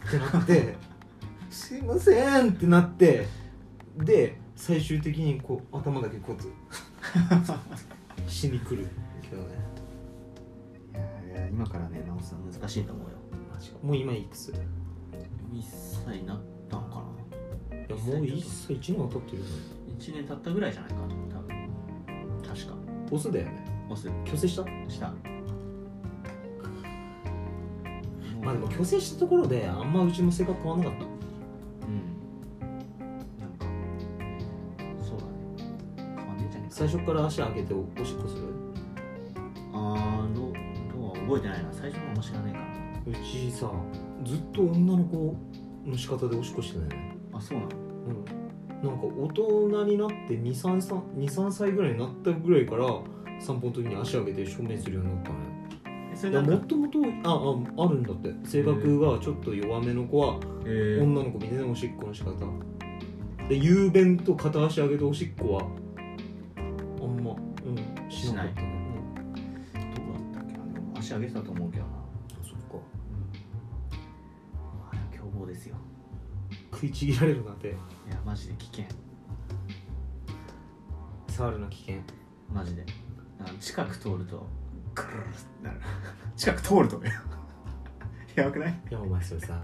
Speaker 1: ってなって「すいません」ってなってで最終的にこう頭だけこうやってしに来るけどね。
Speaker 2: いやいや今からね直すの難しいと思うよ
Speaker 1: マジかもう今いくつ？いや
Speaker 2: 1歳になったのかな。
Speaker 1: もう1歳1年は経ってるよ。ね
Speaker 2: 1年経ったぐらいじゃないかな多分。確か。
Speaker 1: オスだよね。
Speaker 2: オス。
Speaker 1: 虚勢した？
Speaker 2: した。
Speaker 1: まあでも虚勢したところであんまうちも性格変わんなかった。
Speaker 2: うん。なんかそうだね。変わんねえんじゃねえか。
Speaker 1: 最初から足上げておおしっこする？
Speaker 2: あーどうどうは覚えてないな。最初のも知らねえか
Speaker 1: うちさずっと女の子の仕方でおしっこしてないね。
Speaker 2: なあそうなの？
Speaker 1: うん。なんか大人になって23歳ぐらいになったぐらいから散歩の時に足上げて証明するようになったね
Speaker 2: それなんか
Speaker 1: もっともとあああるんだって。性格がちょっと弱めの子は
Speaker 2: えー。
Speaker 1: 女の子みたいなおしっこの仕方。で雄弁と片足上げておしっこはあんまうんしなかったね。
Speaker 2: どうだったっけな。でも足上げてたと思うけどなですよ。
Speaker 1: 食いちぎられるなんて。
Speaker 2: いやマジで危険。
Speaker 1: 触るな危険。
Speaker 2: マジで。あの近く通るとクルルルってなる。近く通るとね。やばくない？
Speaker 1: いやお前それさ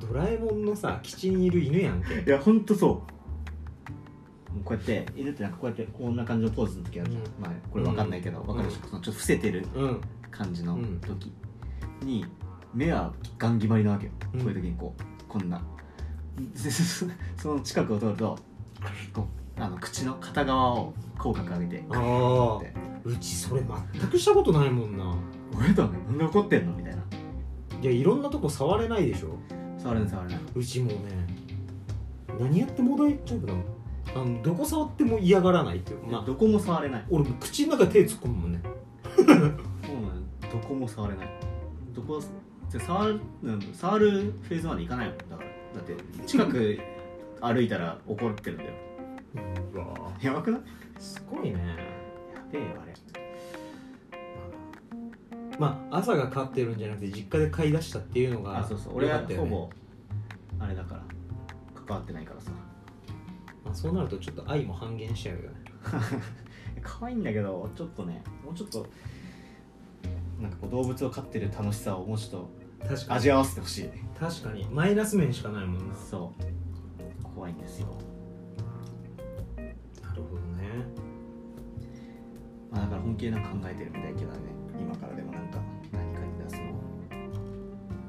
Speaker 1: ドラえもんのさ基地にいる犬やんけ。
Speaker 2: いやほんとそう。もうこうやって犬ってなんかこうやってこんな感じのポーズの時あるじゃん、
Speaker 1: うん。
Speaker 2: まあこれわかんないけど、わかるでしょ？そのちょっと伏せてる
Speaker 1: うん。
Speaker 2: 感じの
Speaker 1: うん
Speaker 2: 時に、目はガン決まりなわけよ、
Speaker 1: うん。
Speaker 2: こういう時にこうこんな。でそその近くを通るとこうあの口の片側を口角上げて
Speaker 1: ああうちそれ全くしたことないもんな「
Speaker 2: 俺だね。なんで怒ってんの?」みたいな。い
Speaker 1: やいろんなとこ触れないでしょ。
Speaker 2: 触れない触れない。う
Speaker 1: ちもね何やっても大丈夫な。のあのどこ触っても嫌がらないっていう。まあ
Speaker 2: どこも触れない。
Speaker 1: 俺も口の中手突っ込むもんね。
Speaker 2: そうなのどこも触れない。どこ触るうん触るフェーズまでいかないもんだから。だって近く歩いたら怒ってるんだよ。
Speaker 1: うわ。
Speaker 2: やばくない？
Speaker 1: すごいね。
Speaker 2: やべえよあれ。
Speaker 1: まあ朝が飼ってるんじゃなくて実家で飼い出したっていうのが
Speaker 2: あそうそう。俺はほぼあれだから。関わってないからさ。
Speaker 1: まあ、そうなるとちょっと愛も半減しちゃうよね。
Speaker 2: 可愛いんだけどちょっとねもうちょっとなんかこう動物を飼ってる楽しさをもうちょっ
Speaker 1: 確
Speaker 2: と味わわせてほしい。
Speaker 1: 確かに。マイナス面しかないもんな。
Speaker 2: そう。怖いんですよ、
Speaker 1: なるほどね。
Speaker 2: まあ、だから本気でなんか考えてるみたいけどね。今からでもなんか何かに出すの。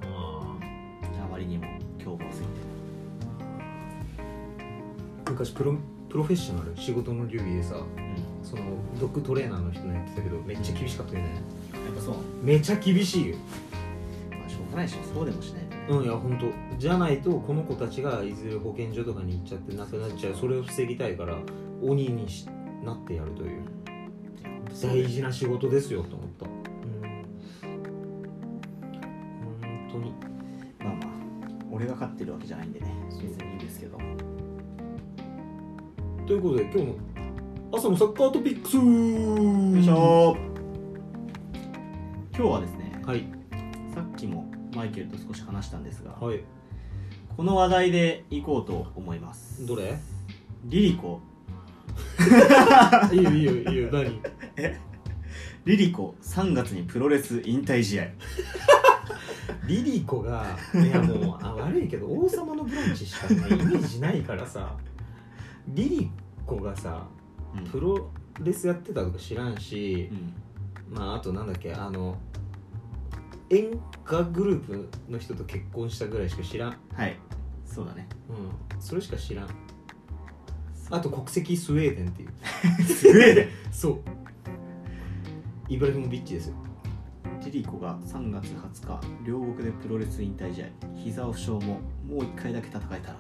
Speaker 1: あ
Speaker 2: あまりにも凶暴すぎて。
Speaker 1: 昔プロプロフェッショナル仕事の流儀でさ
Speaker 2: うん。
Speaker 1: そのドッグトレーナーの人のやってたけどめっちゃ厳しかったよね。
Speaker 2: やっぱそう
Speaker 1: めちゃ厳しいよ
Speaker 2: ないしそうでもしない
Speaker 1: うんいや本当じゃないとこの子たちがいずれ保健所とかに行っちゃって亡くなっちゃう。それを防ぎたいから鬼にしなってやるという。大事な仕事ですよと思った。うん。本当に。
Speaker 2: まあまあ俺が勝ってるわけじゃないんでね。別にいいんですけど。
Speaker 1: ということで今日の朝のサッカートピックス。
Speaker 2: よいしょ。今日はですね
Speaker 1: はい
Speaker 2: マイケルと少し話したんですが
Speaker 1: はい。
Speaker 2: この話題でいこうと思います。
Speaker 1: どれ？
Speaker 2: リリコ。
Speaker 1: いいよいいよいいよ。何？
Speaker 2: リリコ3月にプロレス引退試合。
Speaker 1: リリコがいやもうあ悪いけど王様のブランチしか、ね、イメージないからさ。リリコがさ
Speaker 2: うん。
Speaker 1: プロレスやってたとか知らんし
Speaker 2: う、ん。
Speaker 1: まああとなんだっけあの演歌グループの人と結婚したぐらいしか知らん。
Speaker 2: はい。そうだね。
Speaker 1: うん。それしか知らん。あと国籍スウェーデンっていう。
Speaker 2: スウェーデ
Speaker 1: そう。イブラヒモビッチですよ。
Speaker 2: ンリリコが3月20日両国でプロレス引退試合。膝を負傷ももう1回だけ戦えたら。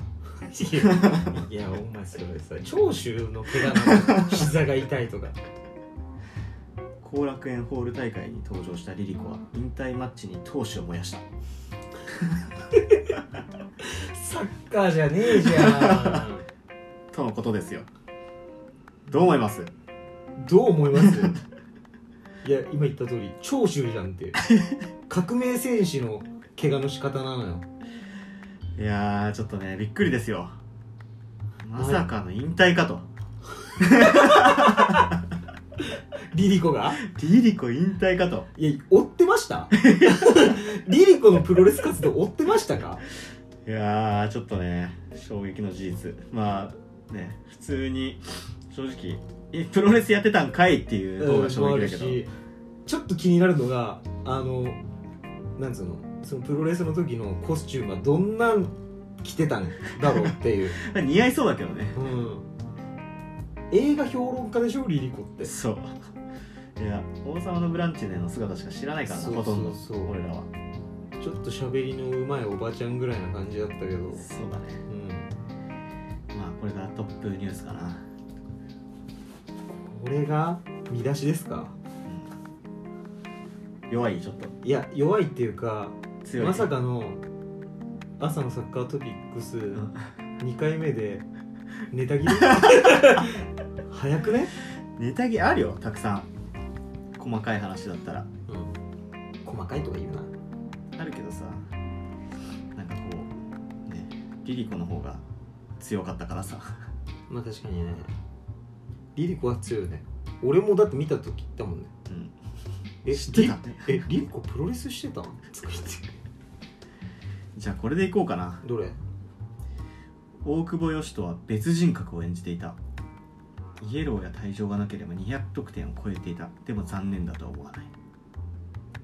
Speaker 1: いやお前それさ長州の怪我なの膝が痛いとか
Speaker 2: 後楽園ホール大会に登場したリリコは引退マッチに闘志を燃やした。
Speaker 1: サッカーじゃねえじゃん。
Speaker 2: とのことですよ。どう思います？
Speaker 1: どう思います？いや今言った通り長州じゃんって。革命戦士の怪我の仕方なのよ。
Speaker 2: いやーちょっとねびっくりですよ。まさかの引退かと
Speaker 1: リリコが？
Speaker 2: リリコ引退かと。
Speaker 1: いや追ってました？リリコのプロレス活動追ってましたか？
Speaker 2: いやーちょっとね衝撃の事実。まあね普通に正直えプロレスやってたんかいっていう方が衝撃だけど、
Speaker 1: もあるしちょっと気になるのがあのなんつうの？そのプロレスの時のコスチュームはどんなん着てたんだろうっていう、
Speaker 2: 似合いそうだけどね。
Speaker 1: うん、映画評論家でしょ？リリコって。
Speaker 2: そういや王様のブランチでの姿しか知らないからな
Speaker 1: そう
Speaker 2: ほとんど俺らは。
Speaker 1: ちょっと喋りのうまいおばちゃんぐらいな感じだったけど、うん、
Speaker 2: そうだね。まあこれがトップニュースかな。
Speaker 1: これが見出しですか？
Speaker 2: うん。弱いちょっと。
Speaker 1: いや弱いっていうかまさかの朝のサッカートピックス
Speaker 2: うん。
Speaker 1: 2回目で ネタ切れ？早くね、
Speaker 2: ネタギあるよたくさん細かい話だったら。
Speaker 1: うん、細かいとか言うな。
Speaker 2: あるけどさなんかこうねリリコの方が強かったからさ。
Speaker 1: まあ確かにね。リリコは強いね。俺もだって見た時言ったもんね。
Speaker 2: うん。
Speaker 1: え
Speaker 2: 知ってた
Speaker 1: えリリコプロレスしてたんとか言って
Speaker 2: じゃあこれでいこうかな。
Speaker 1: どれ？
Speaker 2: 大久保嘉人は別人格を演じていたイエローや退場がなければ200得点を超えていた。でも残念だとは思わない。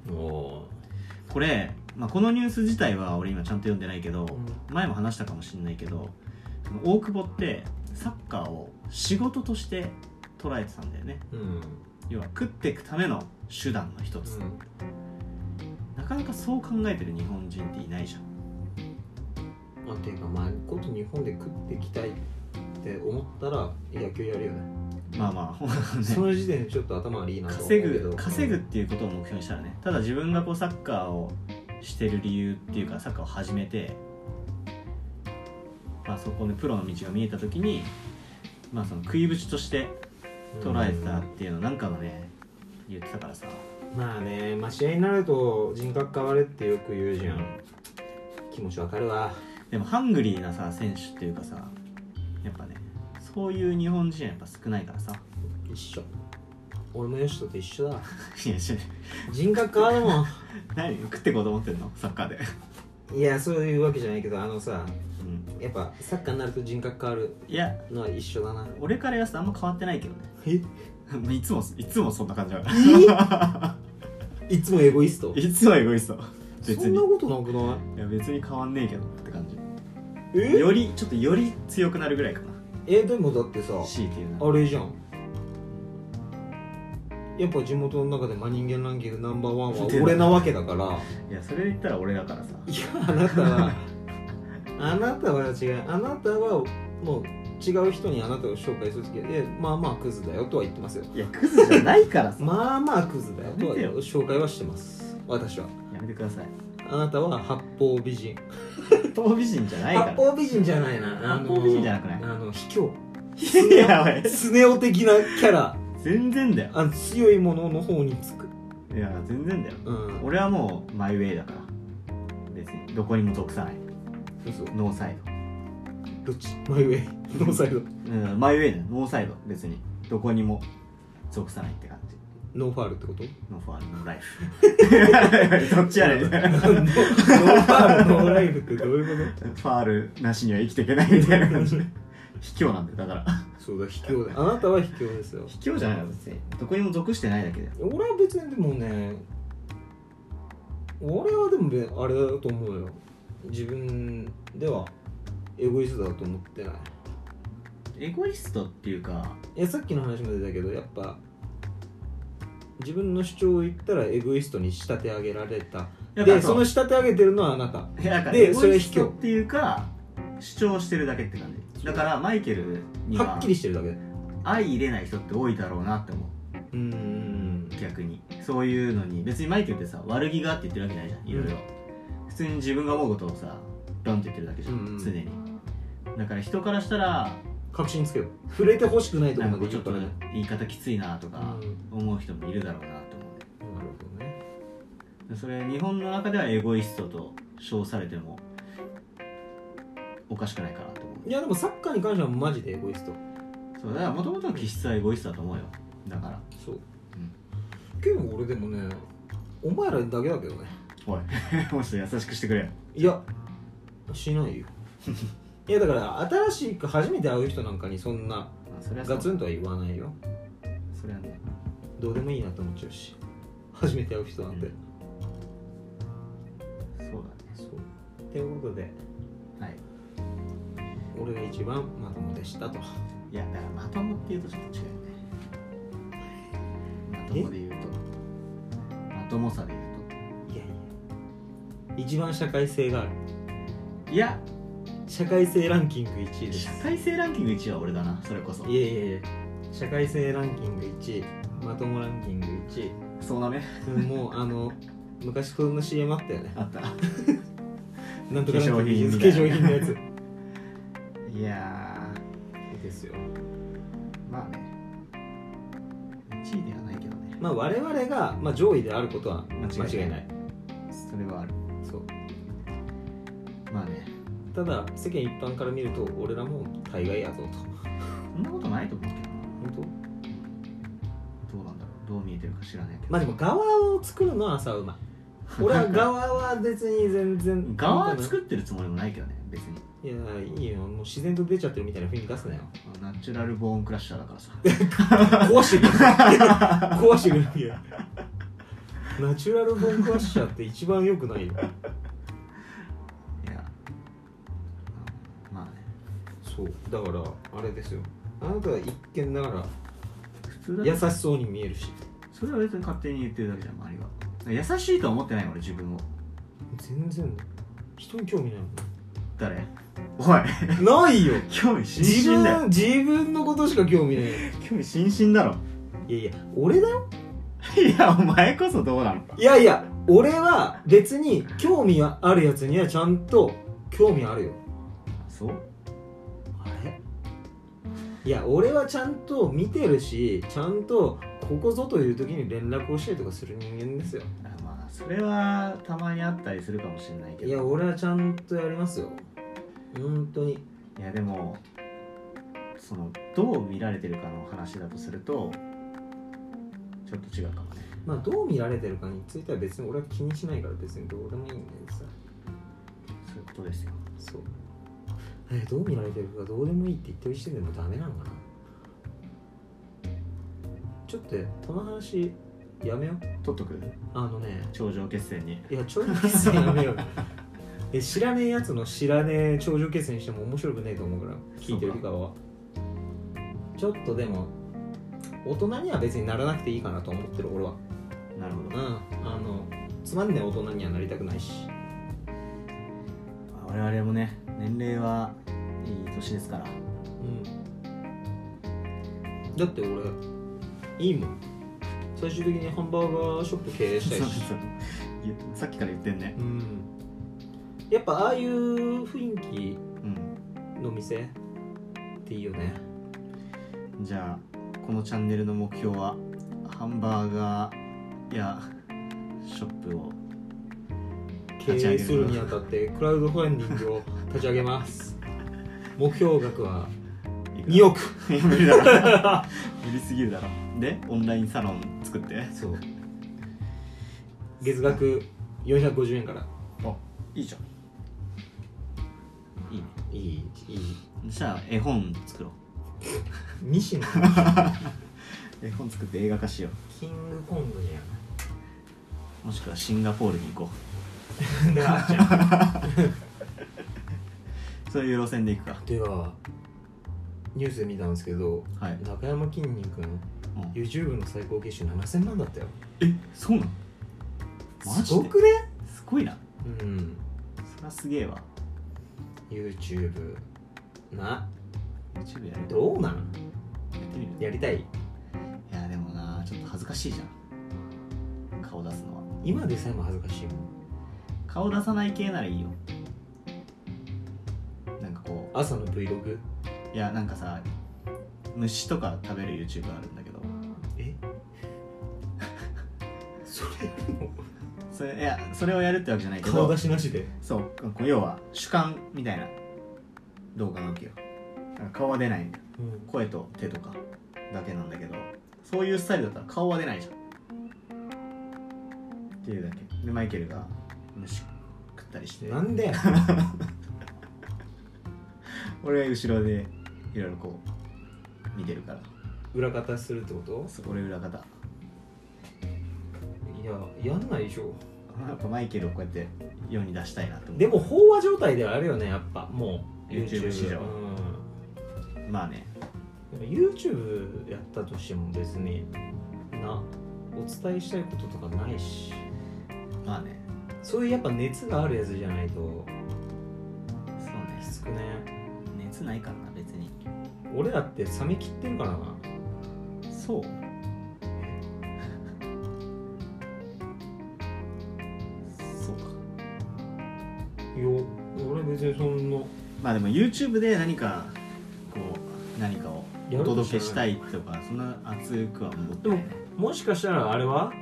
Speaker 1: おお
Speaker 2: これ、まあ、このニュース自体は俺今ちゃんと読んでないけど、
Speaker 1: う
Speaker 2: 前も話したかもしれないけど大久保ってサッカーを仕事として捉えてたんだよね。
Speaker 1: うん。
Speaker 2: 要は食っていくための手段の一つ、なかなかそう考えてる日本人っていないじゃん。
Speaker 1: まあていうかまあこと日本で食っていきたいって思ったら野球やるよね。
Speaker 2: まあまあ、ね。
Speaker 1: その時点でちょっと頭悪いなと思う
Speaker 2: 稼ぐ稼ぐっていうことを目標にしたらね。ただ自分がこうサッカーをしてる理由っていうかサッカーを始めて、まあ、そこでプロの道が見えた時に、まあ、その食いぶちとして捉えてたっていうのなんかのね言ってたからさ。
Speaker 1: まあね、まあ、試合になると人格変わるってよく言うじゃん。気持ちわかるわ。
Speaker 2: でもハングリーなさ選手っていうかさやっぱねそういう日本人はやっぱ少ないからさ。
Speaker 1: 一緒。俺もヨシトと一緒だ。
Speaker 2: いやし
Speaker 1: 人格変わるもん。
Speaker 2: 何食っていこうと思ってんの？サッカーで、
Speaker 1: いやそういうわけじゃないけどあのさ
Speaker 2: うん、
Speaker 1: やっぱサッカーになると人格変わる
Speaker 2: いや。
Speaker 1: のは一緒だな。
Speaker 2: 俺から言わすとあんま変わってないけどね。
Speaker 1: え？
Speaker 2: いつもいつもそんな感じだから。
Speaker 1: いつもエゴイスト？
Speaker 2: いつもエゴイスト。別に。
Speaker 1: そんなことなくない？
Speaker 2: いや別に変わんねえけどよりちょっとより強くなるぐらいかな。
Speaker 1: えでもだってさ
Speaker 2: 強いて言うな
Speaker 1: あれじゃん。やっぱ地元の中で真人間ランキングナンバーワンは 俺なわけだから。
Speaker 2: いやそれで言ったら俺だからさ。
Speaker 1: いやあなたは あなたは違う。あなたはもう違う人にあなたを紹介するときはえまあまあクズだよとは言ってますよ。
Speaker 2: いやクズじゃないからさ。
Speaker 1: まあまあクズだよとは紹介はしてます。私は。
Speaker 2: やめてください。
Speaker 1: あなたは八方美人
Speaker 2: 方美人じゃないから。
Speaker 1: 八方美人じゃないな。あの
Speaker 2: 八方美人じゃなくない？
Speaker 1: あの卑怯
Speaker 2: いやおい。
Speaker 1: スネ夫的なキャラ。
Speaker 2: 全然だよ。
Speaker 1: あの強いものの方につく。
Speaker 2: いや全然だよ。
Speaker 1: うん。
Speaker 2: 俺はもうマイウェイだから。別に。どこにも属さない。
Speaker 1: 嘘
Speaker 2: ノーサイ
Speaker 1: どっち？マイウェイ？ノーサイド
Speaker 2: ド。うんマイウェイだよ。ノーサイド。別に。どこにも属さないって感じ
Speaker 1: no foul ってこと？
Speaker 2: no foul no life。どっちやねん。
Speaker 1: no no foul no life ってどういうこ
Speaker 2: ファールなしには生きていけないみたいな感じ。で卑怯なんだよだから。
Speaker 1: とそうだ卑怯だ。よあなたは卑怯ですよ。
Speaker 2: 卑怯じゃないよ別に。どこにも属してないだけだよ。
Speaker 1: 俺は別にでもね俺はでもべあれだと思うよ。自分ではエゴイストだと思ってない。
Speaker 2: エゴイストっていうか
Speaker 1: いやさっきの話も出たけどやっぱ自分の主張を言ったらエゴイストに仕立て上げられた。でその仕立て上げてるのはあなた。でそれは卑怯。
Speaker 2: っていうか主張してるだけって感じ。だからマイケルには
Speaker 1: はっきりしてるだけ。で
Speaker 2: 相入れない人って多いだろうなって思う。
Speaker 1: うーん。
Speaker 2: 逆に。そういうのに別にマイケルってさ悪気があって言ってるわけないじゃん。いろいろ、普通に自分が思うことをさドンって言ってるだけじゃん、
Speaker 1: うんうん。
Speaker 2: 常に。だから人からしたら
Speaker 1: 確信つけよ。う触れてほしくないところまで
Speaker 2: かちょっと
Speaker 1: 言
Speaker 2: い方きついなとか
Speaker 1: う
Speaker 2: 思う人もいるだろうなと思う。
Speaker 1: なるほどね。
Speaker 2: でそれ日本の中ではエゴイストと称されてもおかしくないかなと思う。
Speaker 1: いやでもサッカーに関してはマジでエゴイスト。
Speaker 2: そうだからもともとの気質はエゴイストだと思うよ。だから。
Speaker 1: そう、けど俺でもねお前らだけだけどね。
Speaker 2: おい。もうちょっと優しくしてくれよ。
Speaker 1: いやしないよ いやだから新しく初めて会う人なんかにそんなガツンとは言わないよ。
Speaker 2: それはね。
Speaker 1: どうでもいいなと思っちゃうし。初めて会う人なんて、
Speaker 2: うん。そうだね。
Speaker 1: そう。っていうことで
Speaker 2: はい。
Speaker 1: 俺が一番まともでしたと。
Speaker 2: いやだからまともっていうとちょっと違うよね。まともで言うと。まともさで言う
Speaker 1: いやいや。一番社会性がある。
Speaker 2: といや
Speaker 1: 社会性ランキング1位です。
Speaker 2: 社会性ランキング1位は俺だなそれこそ。
Speaker 1: いやいやいや社会性ランキング1位。まともランキング1位。
Speaker 2: そうだね。
Speaker 1: うんもうあの昔そんな CM あったよね。
Speaker 2: あった。
Speaker 1: なんとか
Speaker 2: 化粧品み
Speaker 1: 化粧品のやつ。
Speaker 2: いや
Speaker 1: ですよ。
Speaker 2: ーまあね。1位ではないけどね。
Speaker 1: まあ我々が、まあ、上位であることは間
Speaker 2: 間違いない。
Speaker 1: 違いない。
Speaker 2: それはある。
Speaker 1: そう。
Speaker 2: まあね
Speaker 1: ただ世間一般から見ると俺らも大概やぞと。
Speaker 2: そんなことないと思うけどな。
Speaker 1: 本当？
Speaker 2: どうなんだろう。どう見えてるか知らないけど。
Speaker 1: まあでも側を作るのは浅馬 俺は側は別に全然
Speaker 2: 側は作ってるつもりもないけどね別に。
Speaker 1: いやいいよもう自然と出ちゃってるみたいな雰囲気出すなよ。
Speaker 2: ナチュラルボーンクラッシャーだからさ。
Speaker 1: 壊してくる。壊してくるいやナチュラルボンクワッシャーって一番良くないよそう。だからあれですよ。あなたは一見ながら
Speaker 2: 普通だ
Speaker 1: 優しそうに見えるし。
Speaker 2: それは別に勝手に言ってるだけじゃん周りが優しいとは思ってない俺自分を。
Speaker 1: 全然。人に興味ない
Speaker 2: 誰？おい。
Speaker 1: ないよ。
Speaker 2: 興味津
Speaker 1: 自
Speaker 2: 々だよ。
Speaker 1: 分自分のことしか興味ない。
Speaker 2: 興味津々だろ。
Speaker 1: いやいや俺だよ。
Speaker 2: いやお前こそどうなの？
Speaker 1: いやいや俺は別に興味があるやつにはちゃんと興味あるよ。
Speaker 2: そう？
Speaker 1: いや俺はちゃんと見てるしちゃんとここぞという時に連絡をしたりとかする人間ですよ。
Speaker 2: あまあそれはたまにあったりするかもしれないけど。
Speaker 1: いや俺はちゃんとやりますよ。本当に。
Speaker 2: いやでもそのどう見られてるかの話だとするとちょっと違うかもね。
Speaker 1: まあどう見られてるかについては別に俺は気にしないから別にどうでもいいんだけどさ
Speaker 2: そういうことですよ。
Speaker 1: そうえどう見られてるかどうでもいいって言ってる時点でもうダメなのかな。ちょっとこの話やめよう。
Speaker 2: 取っとく
Speaker 1: あのね
Speaker 2: 頂上決戦に。
Speaker 1: いや頂上決戦やめよう。え知らねえやつの知らねえ頂上決戦しても面白くねえと思うから聞いてる側は。ちょっとでも大人には別にならなくていいかなと思ってる俺は。
Speaker 2: なるほど。
Speaker 1: うん。あのつまんねえ大人にはなりたくないし
Speaker 2: 我々もね年齢はいい年ですから。
Speaker 1: うん。だって俺いいもん。最終的にハンバーガーショップ経営したいし。
Speaker 2: 言さっきから言ってんね。
Speaker 1: うん。やっぱああいう雰囲気
Speaker 2: うん
Speaker 1: の店っていいよね。
Speaker 2: じゃあこのチャンネルの目標はハンバーガーやショップを
Speaker 1: 経営するにあたって クラウドファンディングを立ち上げます。目標額は2億。
Speaker 2: 無理だろ無理すぎるだろ。でオンラインサロン作って。
Speaker 1: そう。月額450円から。
Speaker 2: あいいじゃん。いいね。
Speaker 1: いいいい。
Speaker 2: そしたら絵本作ろう。
Speaker 1: 西野
Speaker 2: 絵本作って映画化しよ
Speaker 1: キングコングじ
Speaker 2: うもしくはシンガポールに行こ
Speaker 1: っちゃ
Speaker 2: そういう路線で行くか。
Speaker 1: ではニュースで見たんですけど、
Speaker 2: はい。
Speaker 1: 中山きんに君
Speaker 2: うん。
Speaker 1: YouTube の最高月収7000万だったよ。
Speaker 2: えそうなの？マジで？す
Speaker 1: ごくね？
Speaker 2: すごいな。
Speaker 1: うん。
Speaker 2: そりゃすげえわ。
Speaker 1: YouTube な
Speaker 2: ？YouTube やる？
Speaker 1: どうなん？
Speaker 2: やってみる？
Speaker 1: やりたい？
Speaker 2: いやでもなちょっと恥ずかしいじゃん。顔出すのは。
Speaker 1: 今でさえも恥ずかしいもん
Speaker 2: 顔出さない系ならいいよ。なんかこ
Speaker 1: 朝の Vlog
Speaker 2: ういやなんかさ虫とか食べる YouTube あるんだけど。
Speaker 1: え？それも
Speaker 2: それいやそれをやるってわけじゃないけど。
Speaker 1: 顔出しなしで？
Speaker 2: そう。こう要は主観みたいな。動画なわけよなんか顔は出ない。んだよ
Speaker 1: うん。
Speaker 2: 声と手とかだけなんだけど。そういうスタイルだったら顔は出ないじゃん。っていうだけ。でマイケルが虫食ったりして。
Speaker 1: なんで
Speaker 2: 俺後ろでいろいろこう見てるから。
Speaker 1: 裏方するってこと？
Speaker 2: そこ俺裏方。
Speaker 1: いややんないでしょ。
Speaker 2: やっぱマイケルをこうやって世に出したいなと思う。
Speaker 1: でも飽和状態ではあるよねやっぱ。もう
Speaker 2: YouTube 市場。
Speaker 1: うん。
Speaker 2: まあね。
Speaker 1: YouTube やったとしても別になお伝えしたいこととかないし。
Speaker 2: まあね
Speaker 1: そういうやっぱ熱があるやつじゃないと。
Speaker 2: そうね。
Speaker 1: きつくね。
Speaker 2: 熱ないからな別に。
Speaker 1: 俺らって冷め切ってるからな。
Speaker 2: そう。そうか。
Speaker 1: いや俺別にそんな。
Speaker 2: まあでも YouTube で何かこう何かをお届け
Speaker 1: し
Speaker 2: したたいとかそんな熱くは思ってない。ね
Speaker 1: もしかしたらあれは？こ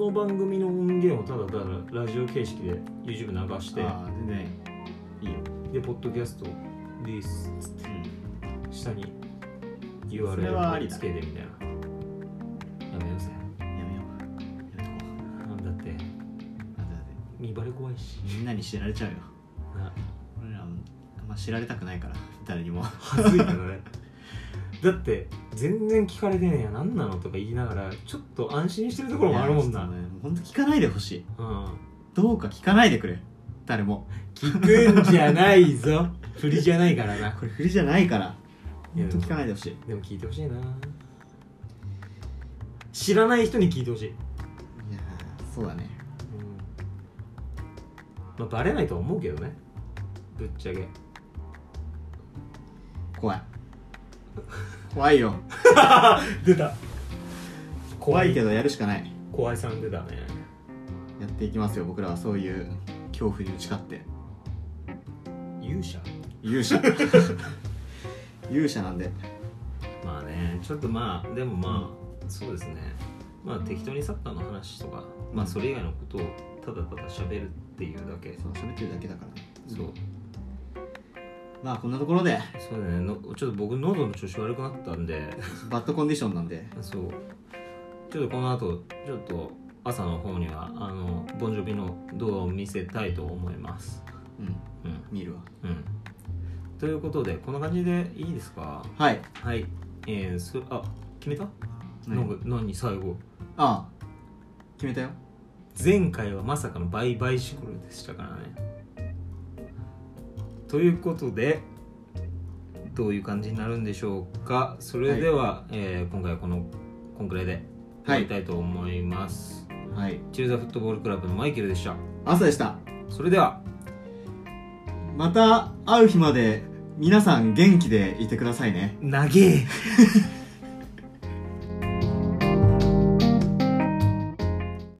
Speaker 1: の番組の音源をただただラジオ形式で YouTube 流して
Speaker 2: ああ全然いいよ、
Speaker 1: でポッドキャストですつって
Speaker 2: うん、
Speaker 1: 下に
Speaker 2: それはあ
Speaker 1: URL
Speaker 2: りだ。
Speaker 1: つけてみたいな。やめようぜ。
Speaker 2: やめよう。やめとこう。
Speaker 1: なんだって。
Speaker 2: だってだって。
Speaker 1: 見バレ怖いし。
Speaker 2: みんなに知られちゃうよ。
Speaker 1: な。
Speaker 2: 俺らもあんま知られたくないから誰にも。
Speaker 1: 恥ずいからねだって全然聞かれてねえや何なのとか言いながらちょっと安心してるところもあるもんな、
Speaker 2: ねほんと聞かないでほしい。
Speaker 1: うん。
Speaker 2: どうか聞かないでくれ。誰も。
Speaker 1: 聞くんじゃないぞ。振りじゃないからな。
Speaker 2: これ振りじゃないから。
Speaker 1: いや
Speaker 2: ほんと聞かないでほしい。
Speaker 1: でも聞いてほしいな。知らない人に聞いてほしい、
Speaker 2: いやーそうだね。
Speaker 1: まあ、バレないとは思うけどね。ぶっちゃけ。
Speaker 2: 怖い 怖いよ
Speaker 1: 出た。
Speaker 2: 怖いけどやるしかない。
Speaker 1: 怖いさん出たね。
Speaker 2: やっていきますよ僕らはそういう恐怖に打ち勝って。
Speaker 1: 勇者？
Speaker 2: 勇者。勇者なんで。
Speaker 1: まあねちょっとまあでもまあそうですね。まあ適当にサッカーの話とかまあそれ以外のことをただただ喋るっていうだけ。
Speaker 2: そう喋ってるだけだから。
Speaker 1: そう
Speaker 2: まあこんなところで。
Speaker 1: そうだね。のちょっと僕喉の調子悪くなったんで。
Speaker 2: バッドコンディションなんで。
Speaker 1: そう。ちょっとこの後ちょっと朝の方にはあのボンジョビの動画を見せたいと思います。
Speaker 2: うん。
Speaker 1: うん。
Speaker 2: 見るわ。
Speaker 1: うん。ということでこんな感じでいいですか？
Speaker 2: はい。
Speaker 1: はい。えー、そあ決めた？
Speaker 2: 何？
Speaker 1: 何？最後。
Speaker 2: ああ決めたよ。
Speaker 1: 前回はまさかの倍バイシクルでしたからねということでどういう感じになるんでしょうか？それでは、えー今回はこのこんくらいで終わりたいと思います、
Speaker 2: はい。
Speaker 1: チルザフットボールクラブのマイケルでした。
Speaker 2: 朝でした。
Speaker 1: それでは
Speaker 2: また会う日まで皆さん元気でいてくださいね。
Speaker 1: 長え